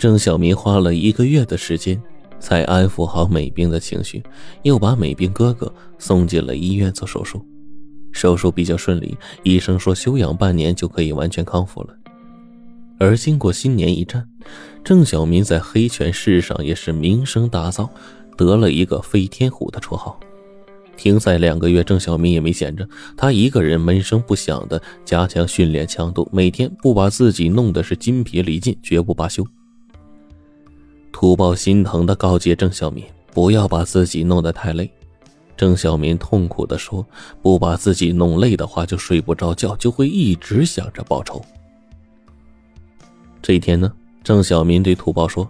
郑小民花了一个月的时间，才安抚好美兵的情绪，又把美兵哥哥送进了医院做手术。手术比较顺利，医生说休养半年就可以完全康复了。而经过新年一战，郑小民在黑拳市上也是名声大噪，得了一个“飞天虎”的绰号。停赛两个月，郑小民也没闲着，他一个人闷声不响的加强训练强度，每天不把自己弄得是筋疲力尽，绝不罢休。土豹心疼的告诫郑小民：“不要把自己弄得太累。”郑小民痛苦的说：“不把自己弄累的话，就睡不着觉，就会一直想着报仇。”这一天呢，郑小民对土豹说：“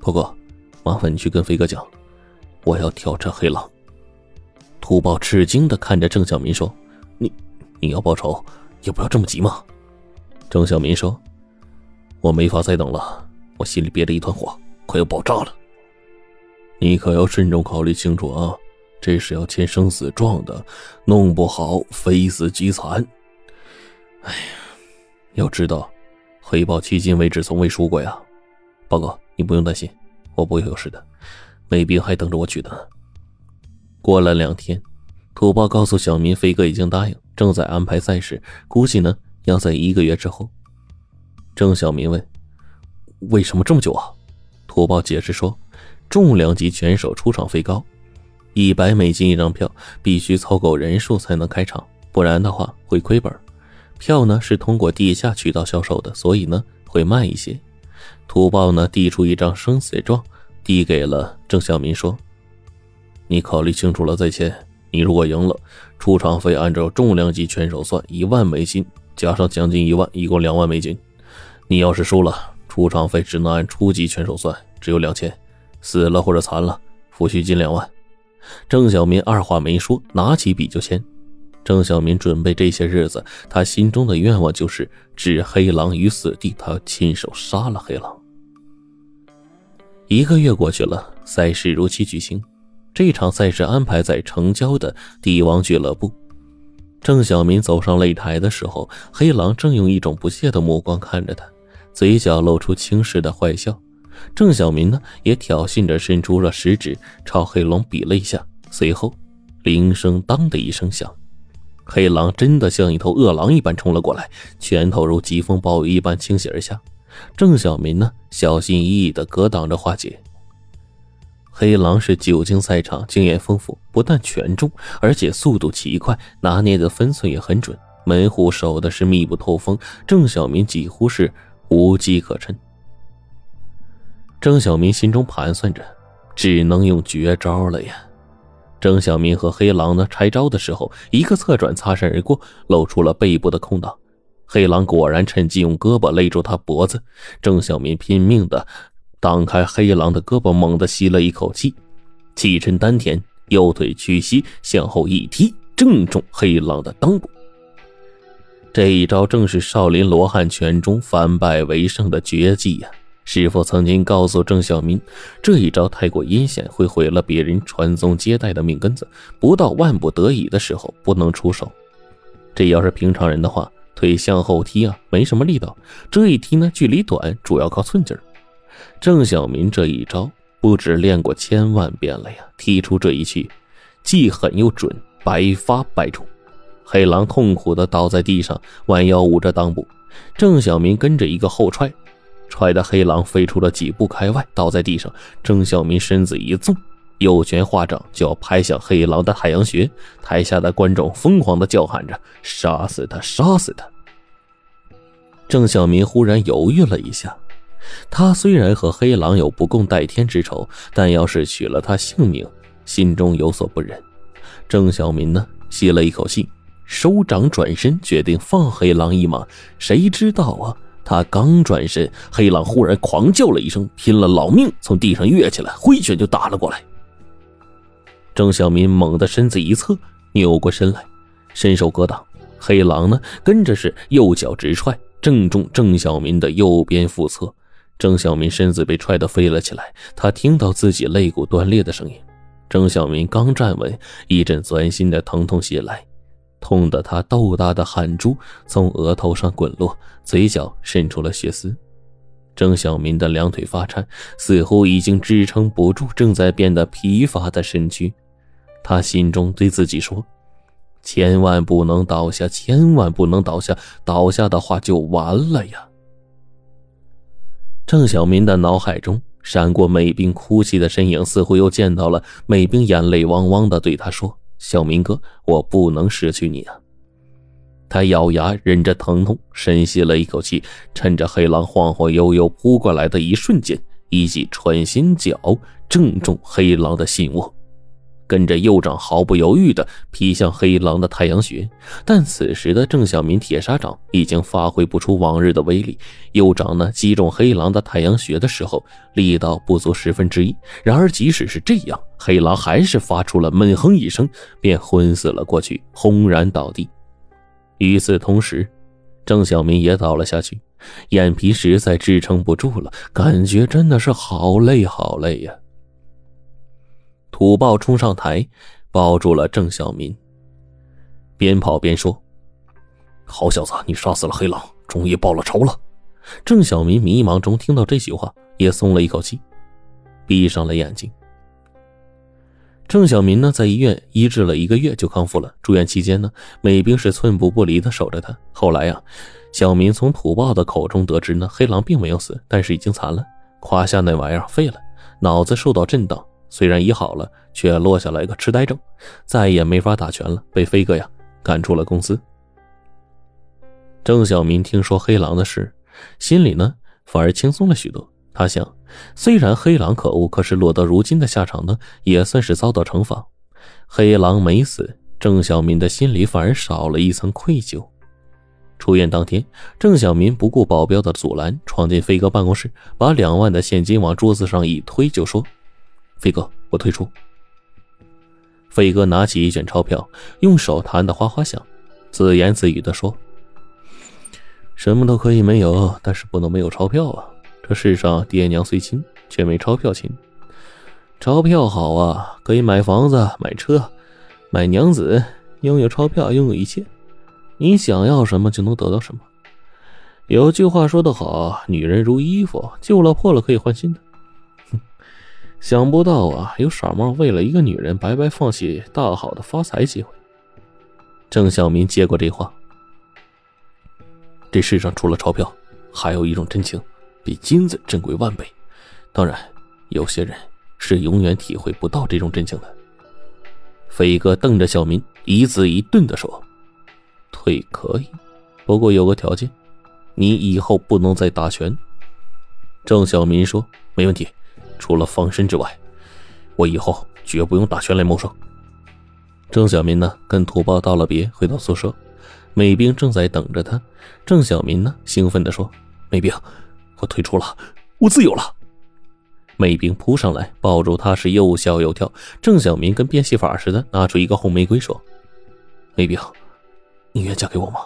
不过，麻烦你去跟飞哥讲，我要挑战黑狼。”土豹吃惊的看着郑小民说：“你，你要报仇，也不要这么急嘛。”郑小民说：“我没法再等了，我心里憋着一团火。”快要爆炸了，你可要慎重考虑清楚啊！这是要签生死状的，弄不好非死即残。哎呀，要知道，黑豹迄今为止从未输过呀。报告，你不用担心，我不会有事的。美兵还等着我取的呢。过了两天，土豹告诉小民，飞哥已经答应，正在安排赛事，估计呢要在一个月之后。郑小民问：“为什么这么久啊？”土豹解释说：“重量级选手出场费高，一百美金一张票，必须凑够人数才能开场，不然的话会亏本。票呢是通过地下渠道销售的，所以呢会慢一些。”土豹呢递出一张生死状，递给了郑小民说：“你考虑清楚了再签。你如果赢了，出场费按照重量级选手算一万美金，加上奖金一万，一共两万美金。你要是输了，出场费只能按初级拳手算。”只有两千，死了或者残了，抚恤金两万。郑小民二话没说，拿起笔就签。郑小民准备这些日子，他心中的愿望就是置黑狼于死地，他要亲手杀了黑狼。一个月过去了，赛事如期举行。这场赛事安排在城郊的帝王俱乐部。郑小民走上擂台的时候，黑狼正用一种不屑的目光看着他，嘴角露出轻视的坏笑。郑小民呢，也挑衅着伸出了食指，朝黑龙比了一下。随后，铃声当的一声响，黑狼真的像一头饿狼一般冲了过来，拳头如疾风暴雨一般倾泻而下。郑小民呢，小心翼翼地格挡着化解。黑狼是久经赛场，经验丰富，不但拳重，而且速度奇快，拿捏的分寸也很准，门户守的是密不透风。郑小民几乎是无机可乘。郑小民心中盘算着，只能用绝招了呀。郑小民和黑狼呢拆招的时候，一个侧转擦身而过，露出了背部的空档。黑狼果然趁机用胳膊勒住他脖子。郑小民拼命的挡开黑狼的胳膊，猛地吸了一口气，气沉丹田，右腿屈膝向后一踢，正中黑狼的裆部。这一招正是少林罗汉拳中反败为胜的绝技呀。师傅曾经告诉郑小民，这一招太过阴险，会毁了别人传宗接代的命根子。不到万不得已的时候，不能出手。这要是平常人的话，腿向后踢啊，没什么力道。这一踢呢，距离短，主要靠寸劲儿。郑小民这一招不止练过千万遍了呀，踢出这一去，既狠又准，百发百中。黑狼痛苦的倒在地上，弯腰捂着裆部。郑小民跟着一个后踹。踹得黑狼飞出了几步开外，倒在地上。郑小民身子一纵，右拳化掌就要拍向黑狼的太阳穴。台下的观众疯狂的叫喊着：“杀死他！杀死他！”郑小民忽然犹豫了一下，他虽然和黑狼有不共戴天之仇，但要是取了他性命，心中有所不忍。郑小民呢，吸了一口气，手掌转身，决定放黑狼一马。谁知道啊？他刚转身，黑狼忽然狂叫了一声，拼了老命从地上跃起来，挥拳就打了过来。郑小民猛地身子一侧，扭过身来，伸手格挡。黑狼呢，跟着是右脚直踹，正中郑小民的右边腹侧。郑小民身子被踹得飞了起来，他听到自己肋骨断裂的声音。郑小民刚站稳，一阵钻心的疼痛袭来。痛得他豆大的汗珠从额头上滚落，嘴角渗出了血丝。郑小民的两腿发颤，似乎已经支撑不住正在变得疲乏的身躯。他心中对自己说：“千万不能倒下，千万不能倒下，倒下的话就完了呀！”郑小民的脑海中闪过美兵哭泣的身影，似乎又见到了美兵眼泪汪汪的对他说：“小明哥，我不能失去你啊！”他咬牙忍着疼痛，深吸了一口气，趁着黑狼晃晃悠悠扑过来的一瞬间，一记穿心脚正中黑狼的心窝。跟着右掌毫不犹豫地劈向黑狼的太阳穴，但此时的郑小民铁砂掌已经发挥不出往日的威力。右掌呢击中黑狼的太阳穴的时候，力道不足十分之一。然而即使是这样，黑狼还是发出了闷哼一声，便昏死了过去，轰然倒地。与此同时，郑小民也倒了下去，眼皮实在支撑不住了，感觉真的是好累好累呀。土豹冲上台，抱住了郑小民，边跑边说：“好小子，你杀死了黑狼，终于报了仇了。”郑小民迷茫中听到这句话，也松了一口气，闭上了眼睛。郑小民呢，在医院医治了一个月就康复了。住院期间呢，美兵是寸步不离的守着他。后来呀，小民从土豹的口中得知呢，黑狼并没有死，但是已经残了，胯下那玩意儿废了，脑子受到震荡。虽然医好了，却落下了一个痴呆症，再也没法打拳了，被飞哥呀赶出了公司。郑小民听说黑狼的事，心里呢反而轻松了许多。他想，虽然黑狼可恶，可是落得如今的下场呢，也算是遭到惩罚。黑狼没死，郑小民的心里反而少了一层愧疚。出院当天，郑小民不顾保镖的阻拦，闯进飞哥办公室，把两万的现金往桌子上一推，就说。飞哥，我退出。飞哥拿起一卷钞票，用手弹得哗哗响，自言自语的说：“什么都可以没有，但是不能没有钞票啊！这世上爹娘虽亲，却没钞票亲。钞票好啊，可以买房子、买车、买娘子。拥有钞票，拥有一切，你想要什么就能得到什么。有句话说得好，女人如衣服，旧了破了可以换新的。”想不到啊，有傻帽为了一个女人白白放弃大好的发财机会。郑小民接过这话，这世上除了钞票，还有一种真情，比金子珍贵万倍。当然，有些人是永远体会不到这种真情的。飞哥瞪着小民，一字一顿的说：“退可以，不过有个条件，你以后不能再打拳。”郑小民说：“没问题。”除了防身之外，我以后绝不用打拳来谋生。郑小民呢，跟土豹道了别，回到宿舍，美兵正在等着他。郑小民呢，兴奋地说：“美兵，我退出了，我自由了。”美兵扑上来，抱住他是又笑又跳。郑小民跟变戏法似的，拿出一个红玫瑰说：“美兵，你愿嫁给我吗？”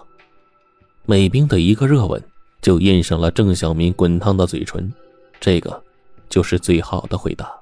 美兵的一个热吻，就印上了郑小民滚烫的嘴唇。这个。就是最好的回答。